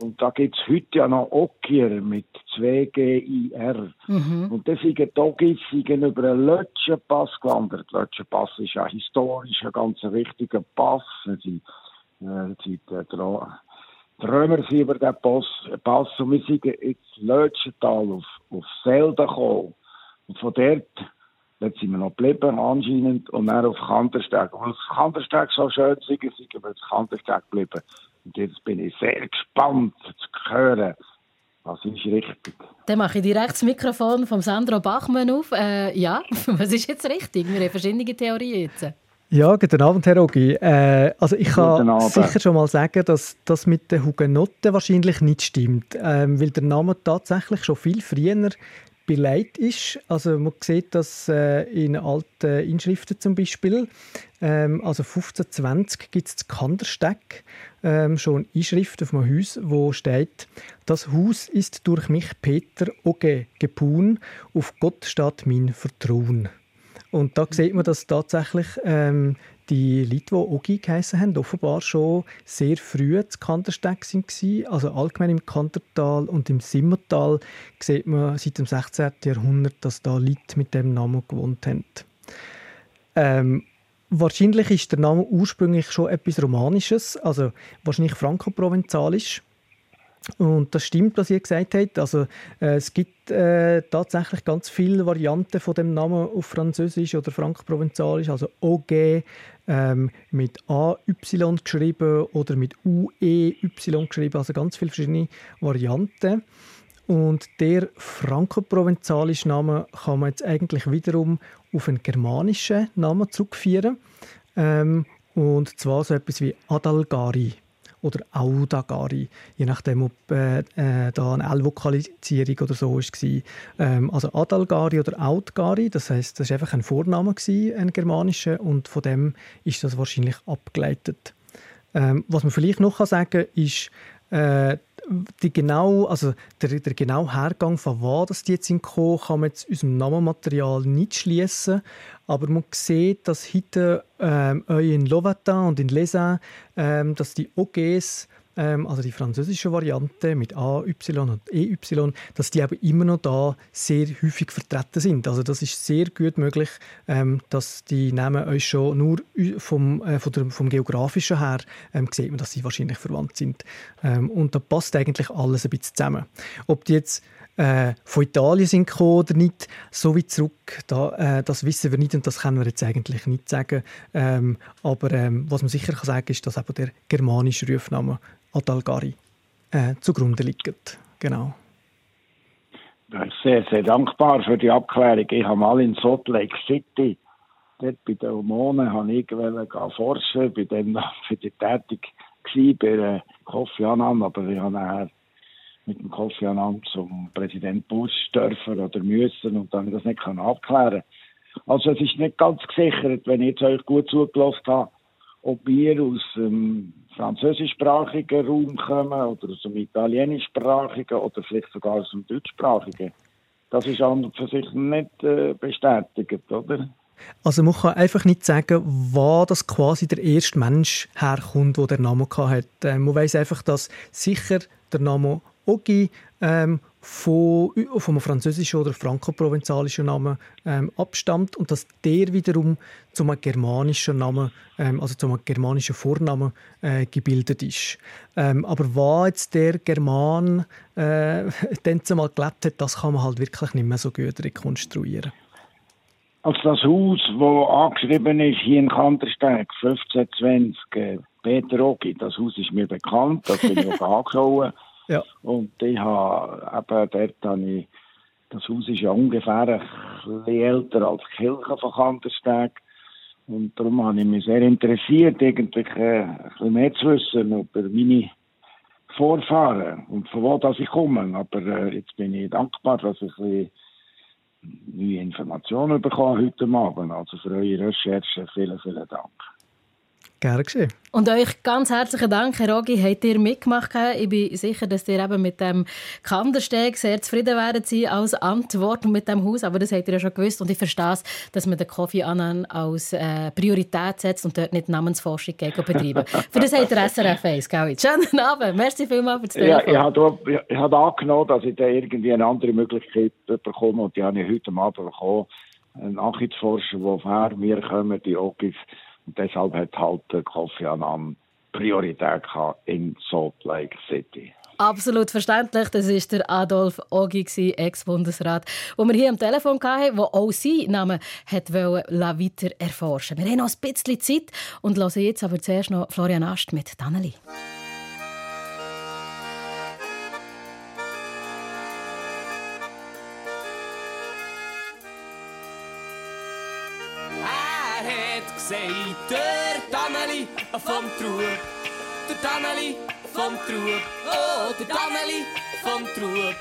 K: Und da gibt es heute ja noch Okier mit 2G-I-R.
C: Mhm.
K: Und das sind die Ogis über einen Lötschenpass gewandert. Lötschenpass ist ja historisch ein ganz wichtiger Pass. Sie, äh, sie, äh, Römer sind über den Pass, Pass und wir sind ins Lötschental auf, auf Selden gekommen. Und von dort, dort sind wir noch geblieben anscheinend und dann auf Kandersteg. Und auf Kandersteg so schön sind, sind wir auf Kandersteg geblieben. Und jetzt bin ich sehr gespannt zu hören, was ist richtig.
C: Dann mache ich direkt das Mikrofon vom Sandro Bachmann auf. Äh, ja, was ist jetzt richtig? Wir haben verschiedene Theorien jetzt.
E: Ja, guten Abend, Herr Ogi. Äh, also ich kann sicher schon mal sagen, dass das mit den Hugenotten wahrscheinlich nicht stimmt, ähm, weil der Name tatsächlich schon viel früher beleidigt ist. Also man sieht das äh, in alten Inschriften zum Beispiel. Ähm, also 1520 gibt es zu Kandersteg ähm, schon Inschrift auf einem Haus, wo steht, das Haus ist durch mich Peter Oge gepun, auf Gott steht mein Vertrauen. Und da sieht man, dass tatsächlich ähm, die Leute, die Ogi geheissen haben, offenbar schon sehr früh zu Kandersteg waren. Also allgemein im Kandertal und im Simmertal sieht man seit dem 16. Jahrhundert, dass da Leute mit dem Namen gewohnt haben. Ähm, wahrscheinlich ist der Name ursprünglich schon etwas Romanisches, also wahrscheinlich frankoprovenzalisch. Und das stimmt, was ihr gesagt habt. Also, äh, es gibt äh, tatsächlich ganz viele Varianten von dem Namen auf Französisch oder Frankoprovenzalisch. Also OG ähm, mit AY geschrieben oder mit UEY geschrieben. Also ganz viele verschiedene Varianten. Und der frankoprovenzalische Name kann man jetzt eigentlich wiederum auf einen germanischen Namen zurückführen. Ähm, und zwar so etwas wie Adalgari oder Audagari, je nachdem, ob äh, äh, da eine L-Vokalisierung oder so war. Ähm, also Adalgari oder Audgari, das heißt, das war einfach ein Vorname, gewesen, ein germanischer, und von dem ist das wahrscheinlich abgeleitet. Ähm, was man vielleicht noch sagen kann, ist, äh, die genau, also der, der genaue Hergang von wo das die jetzt gekommen, kann man jetzt aus Namenmaterial nicht schließen, aber man sieht, dass heute ähm, in Lovatin und in Lesin, ähm, dass die OGs, ähm, also die französische Variante mit A, Y und EY, dass die eben immer noch da sehr häufig vertreten sind. Also das ist sehr gut möglich, ähm, dass die Namen euch schon nur vom, äh, der, vom geografischen her ähm, sieht man, dass sie wahrscheinlich verwandt sind. Ähm, und da passt eigentlich alles ein bisschen zusammen. Ob die jetzt äh, von Italien sind gekommen oder nicht, so weit zurück, da, äh, das wissen wir nicht und das können wir jetzt eigentlich nicht sagen. Ähm, aber ähm, was man sicher kann sagen ist, dass eben der germanische Rufname Adalgari äh, zugrunde liegt. Genau.
K: Ich bin sehr, sehr dankbar für die Abklärung. Ich habe mal in Salt Lake City, dort bei den Hormonen, habe ich forschen, bei dem für die tätig gewesen, bei Kofi Annan, aber ich habe nachher mit dem Kofi Annan zum Präsident Bush dürfen oder müssen und dann das nicht abklären. Also es ist nicht ganz gesichert, wenn ich jetzt euch gut zugelassen habe, ob wir aus dem französischsprachigen Raum kommen oder aus dem italienischsprachigen oder vielleicht sogar aus dem deutschsprachigen. Das ist an und für sich nicht äh, bestätigt, oder?
E: Also man kann einfach nicht sagen, wo das quasi der erste Mensch herkommt, der den Namen hat. Ähm, man weiß einfach, dass sicher der Name Ogi ähm, von, einem französischen oder frankoprovenzalischen Namen ähm, abstammt und dass der wiederum zu einem germanischen Namen, ähm, also zu einem germanischen Vornamen äh, gebildet ist. Ähm, aber wo jetzt der German äh, dann zumal gelebt hat, das kann man halt wirklich nicht mehr so gut rekonstruieren.
K: Also das Haus, wo angeschrieben ist, hier in Kandersteg, 1520, äh, Peter Ogi, das Haus ist mir bekannt, das bin ich auch angeschaut.
E: Ja.
K: Und ich habe eben dort habe ich, das Haus ist ja ungefähr ein bisschen älter als die Kirche von Kandersteg. Und darum habe ich mich sehr interessiert, eigentlich äh, ein bisschen mehr zu wissen über meine Vorfahren und von wo das ich komme. Aber äh, jetzt bin ich dankbar, dass ich ein bisschen neue Informationen bekommen heute Abend. Also für eure Recherche vielen, vielen Dank.
E: Gerne geschehen.
C: Und euch ganz herzlichen Dank, Herr Rogi, habt ihr mitgemacht. Ich bin sicher, dass ihr eben mit dem Kandersteg sehr zufrieden werdet sein als Antwort und mit dem Haus. Aber das habt ihr ja schon gewusst. Und ich verstehe es, dass man den Kofi Annan als äh, Priorität setzt und dort nicht Namensforschung gegen betreiben. Für das habt ihr SRF 1, gell? Schönen Abend. Merci vielmals für das
K: Ja,
C: Telefon.
K: ich habe, ich, habe angenommen, dass ich da irgendwie eine andere Möglichkeit bekomme und die habe ich heute Abend bekommen. Ein Nachrichtforscher, der auf mir kommen, die Ogis. Deshalb hat halt Kofi Annan Priorität in Salt Lake City.
C: Absolut verständlich. Das war der Adolf Ogi, Ex-Bundesrat, den wir hier am Telefon hatten, der auch seinen Namen hat weiter erforschen Wir haben noch ein bisschen Zeit und hören jetzt aber zuerst noch Florian Ast mit Danneli.
L: Hat gesagt, der Danneli vom Trub, der Danneli vom Trub, oh, Danneli vom Trub.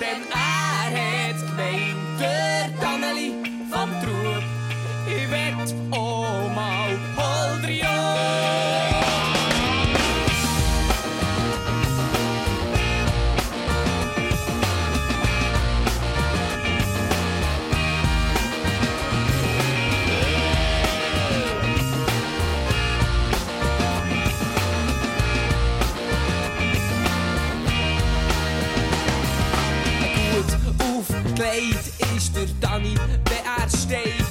L: Denn er hat gemeint, der Danneli vom Trub. Ich wett auch mal Dani, wenn er steht.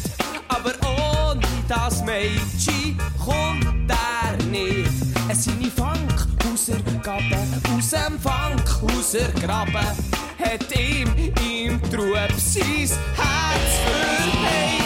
L: Aber ohne das Mädchen kommt er nicht. Es seine Funkhausergaben aus dem Funkhausergraben hat ihm im Trub sein Herz verheilt.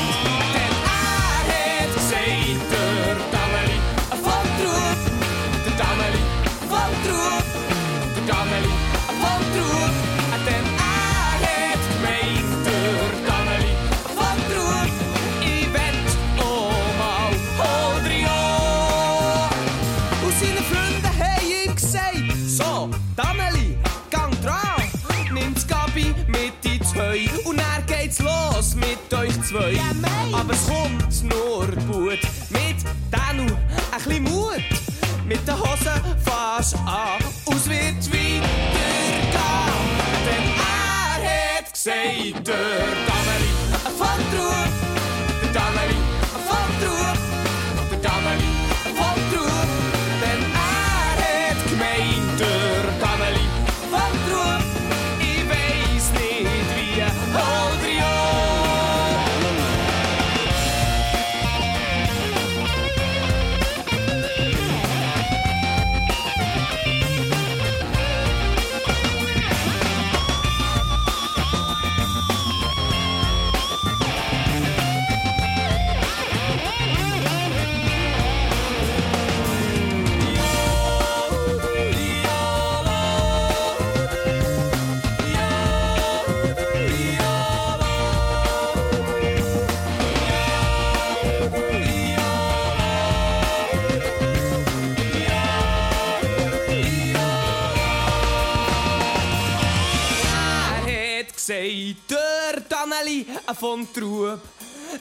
L: Von Trub.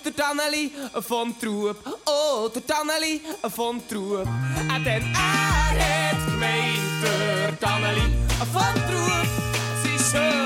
L: Der Danneli von Trub. Oh, der Danneli von Trub. Und denn er hat gemeint, der Danneli von Trub. Sie schön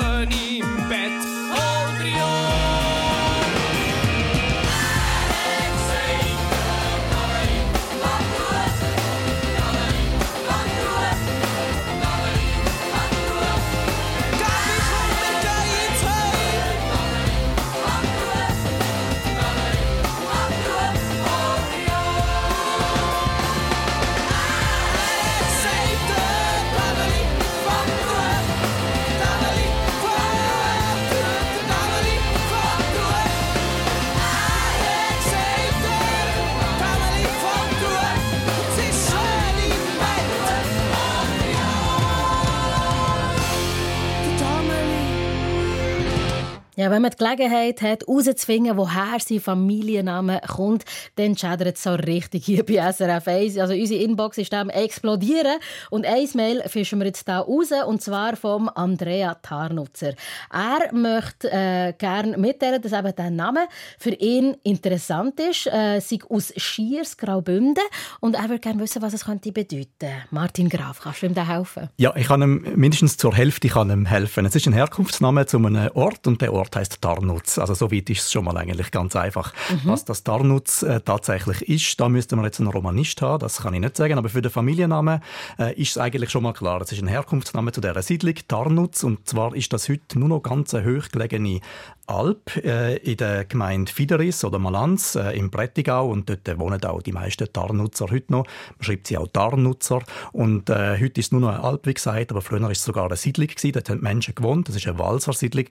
C: Ja, wenn man die Gelegenheit hat, herauszufinden, woher sein Familienname kommt, dann schädert es so richtig hier bei SRF 1. Also unsere Inbox ist am explodieren und ein Mail fischen wir jetzt hier raus, und zwar vom Andrea Tarnutzer. Er möchte äh, gerne mitteilen, dass eben der Name für ihn interessant ist, äh, sei aus Schiers, Graubünden und er würde gerne wissen, was es könnte bedeuten. Martin Graf, kannst du ihm da helfen?
D: Ja, ich kann ihm mindestens zur Hälfte kann ihm helfen. Es ist ein Herkunftsname zu einem Ort und der Ort heißt Tarnutz. Also so weit ist es schon mal eigentlich ganz einfach.
C: Mhm.
D: Was das Tarnutz äh, tatsächlich ist, da müsste man jetzt einen Romanist haben, das kann ich nicht sagen, aber für den Familiennamen äh, ist es eigentlich schon mal klar. Es ist ein Herkunftsname zu dieser Siedlung, Tarnutz, und zwar ist das heute nur noch ganz eine hochgelegene Alp äh, in der Gemeinde Fideris oder Malanz äh, im Prättigau und dort wohnen auch die meisten Tarnutzer heute noch. Man schreibt sie auch Tarnutzer und äh, heute ist nur noch eine Alp, wie gesagt, aber früher war es sogar eine Siedlung gewesen, dort haben Menschen gewohnt, das war eine Walser-Siedlung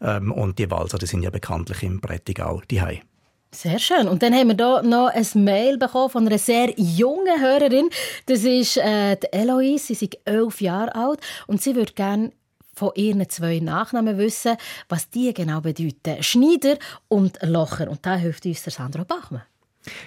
D: ähm, und die Walser, die sind ja bekanntlich im Prättigau die
C: Sehr schön. Und dann haben wir hier noch ein Mail bekommen von einer sehr jungen Hörerin. Das ist äh, die Eloise. Sie ist elf Jahre alt und sie würde gerne von ihren zwei Nachnamen wissen, was die genau bedeuten. Schneider und Locher. Und da hilft uns der Sandro Bachmann.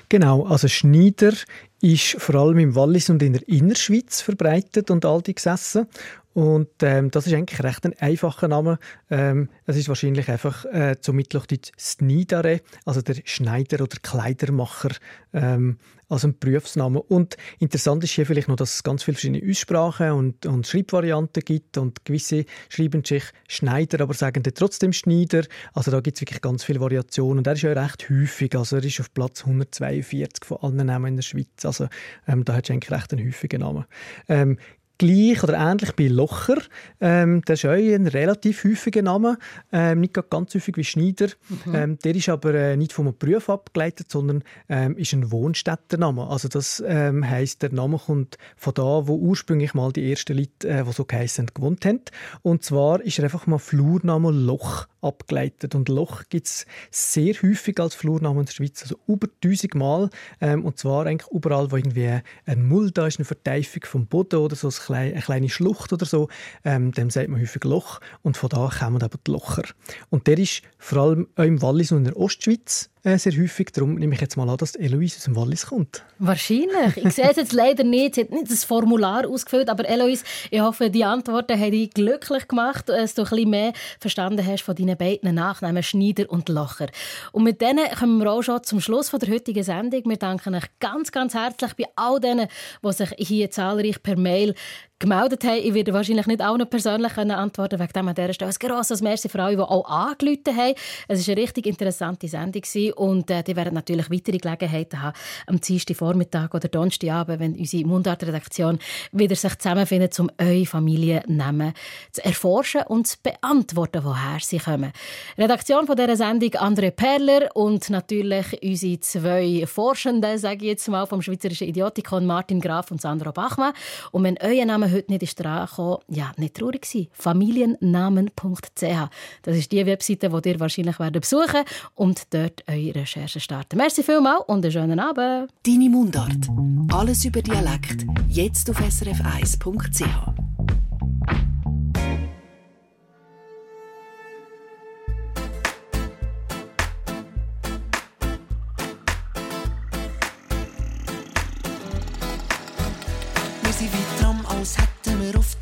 E: Genau, also Schneider ist vor allem im Wallis und in der Innerschweiz verbreitet und alte gesessen. Und ähm, das ist eigentlich recht ein einfacher Name. Ähm, es ist wahrscheinlich einfach äh, zum Mittelhochdeutsch Snidare, also der Schneider oder Kleidermacher, ähm, als ein Berufsname. Und interessant ist hier vielleicht noch, dass es ganz viele verschiedene Aussprachen und, und Schreibvarianten gibt und gewisse schreiben sich Schneider, aber sagen dann trotzdem Schneider. Also da gibt es wirklich ganz viele Variationen und er ist ja recht häufig, also er ist auf Platz 142 von allen Namen in der Schweiz. Also ähm, da hat es eigentlich recht einen häufigen Namen. Ähm, gleich oder ähnlich bei Locher. Ähm, das ist auch ein relativ häufiger Name. Ähm, nicht ganz häufig wie Schneider.
M: Mhm.
E: Ähm, der ist aber äh, nicht vom Beruf abgeleitet, sondern ähm, ist ein Wohnstättername. Also das ähm, heißt, der Name kommt von da, wo ursprünglich mal die ersten Leute, äh, die so geheissen gewohnt haben. Und zwar ist er einfach mal Flurname Loch abgeleitet. Und Loch gibt es sehr häufig als Flurname in der Schweiz, also über 1000 Mal. Ähm, und zwar eigentlich überall, wo irgendwie ein Mull da ist, eine Verteifung vom Boden oder so, ein klein, eine kleine Schlucht oder so, ähm, dem sagt man häufig Loch. Und von da kommen eben die Locher. Und der ist vor allem auch im Wallis und in der Ostschweiz äh, sehr häufig. Darum nehme ich jetzt mal an, dass Eloise aus dem Wallis kommt.
C: Wahrscheinlich. Ich sehe es jetzt leider nicht. Sie hat nicht das Formular ausgefüllt, aber Eloise, ich hoffe, die Antworten haben dich glücklich gemacht, dass du ein bisschen mehr verstanden hast von deinen beiden Nachnamen Schneider und Locher. Und mit denen kommen wir auch schon zum Schluss von der heutigen Sendung. Wir danken euch ganz, ganz herzlich bei all denen, die sich hier zahlreich per Mail gemeldet haben. Ich werde wahrscheinlich nicht allen persönlich antworten wegen dem an dieser Stelle. Ein grosses Merci für alle, die auch angerufen haben. Es war eine richtig interessante Sendung und äh, die werden natürlich weitere Gelegenheiten haben, am Dienstag Vormittag oder Donnerstagabend, wenn unsere Mundart-Redaktion wieder sich zusammenfindet, um eure Familiennamen zu erforschen und zu beantworten, woher sie kommen. Redaktion von dieser Sendung André Perler und natürlich unsere zwei Forschenden, sage ich jetzt mal, vom Schweizerischen Idiotikon Martin Graf und Sandro Bachmann. Und wenn euer Name heute nicht ist dran gekommen, ja, nicht traurig sein. Familiennamen.ch. Das ist die Webseite, die ihr wahrscheinlich werden besuchen und dort eure Recherche starten. Merci vielmals und einen schönen Abend.
B: Deine Mundart. Alles über Dialekt. Jetzt auf srf1.ch.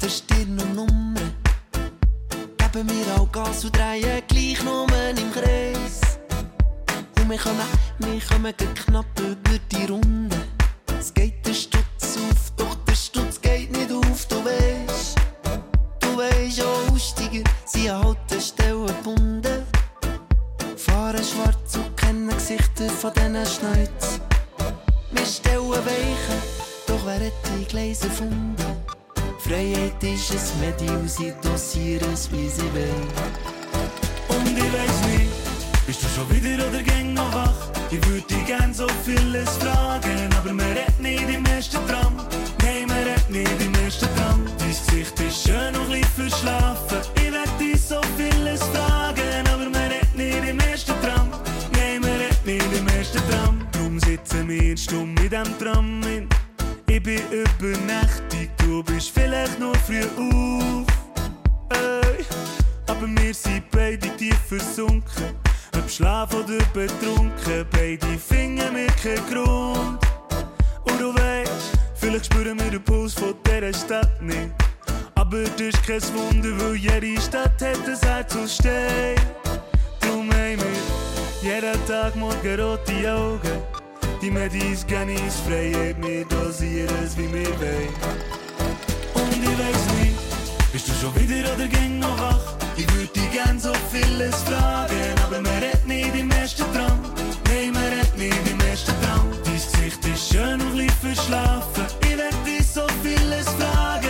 J: Stirn und Nummer. Geben wir auch Gas und drehen gleich nur im Kreis. Und wir kommen, wir kommen knapp über die Runde. Es geht der Stutz auf, doch der Stutz geht nicht auf, du weißt. Du weißt, auch Aussteiger sind an Haltestellen gebunden. Fahren schwarz und kennen Gesichter von diesen Schneuz. Wir stellen Weichen, doch wer hat die Gleise erfunden? Freiheit ist ein Medium, sie dosieren es, wie sie will.
N: Und ich weiss nicht, bist du schon wieder oder gäng noch wach? Ich würde dich gern so vieles fragen, aber man redet nicht im ersten Tram. Nein, man redet nicht im ersten Tram. Dein Gesicht ist schön und ein verschlafen. Ich werd dich so vieles fragen, aber man redet nicht im ersten Tram. Nein, man redet nicht im ersten Tram. Drum sitzen wir stumm in dem Tram hin. Ich bin übernächtig, du bist vielleicht nur früh auf. Ey, aber wir sind beide tief versunken. Ob Schlaf oder betrunken, beide finden mir keinen Grund. Und du weißt, vielleicht spüren wir den Puls von dieser Stadt nicht. Aber das ist kein Wunder, weil jede Stadt hat ein Herz aus Stein. Drum haben wir jeden Tag morgen rote Augen. Die Medis gehen ins Freie, wir dosieren es, wie wir wollen. Bist du schon wieder oder ging noch wach? Ich würde dich gern so vieles fragen, aber man redet nicht im ersten Traum. Nein, man redet nicht im ersten Traum. Dein Gesicht ist schön und leicht verschlafen. Ich werd dich so vieles fragen,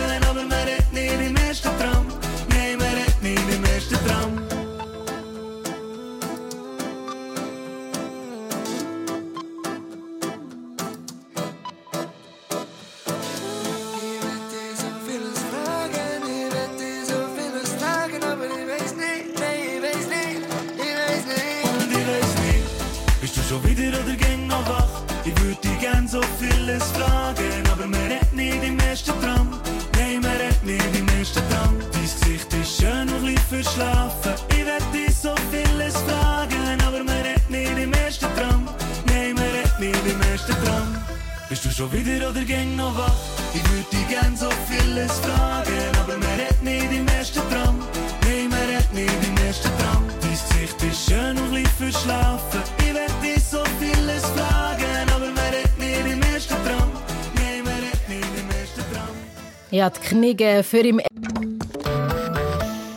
N: Bist du schon wieder oder ging noch wach? Ich würde dich gern so vieles fragen, aber man redet nicht im ersten Traum. Nein, man redet nicht im ersten Traum. Dein Gesicht ist schön und leicht verschlafen. Ich werd dich so vieles fragen, aber man redet nicht im ersten Traum. Nein, man redet nicht im ersten Traum.
C: Ja, die Kniege für im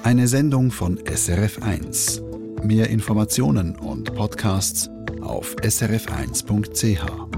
A: Eine Sendung von SRF1. Mehr Informationen und Podcasts auf srf1.ch.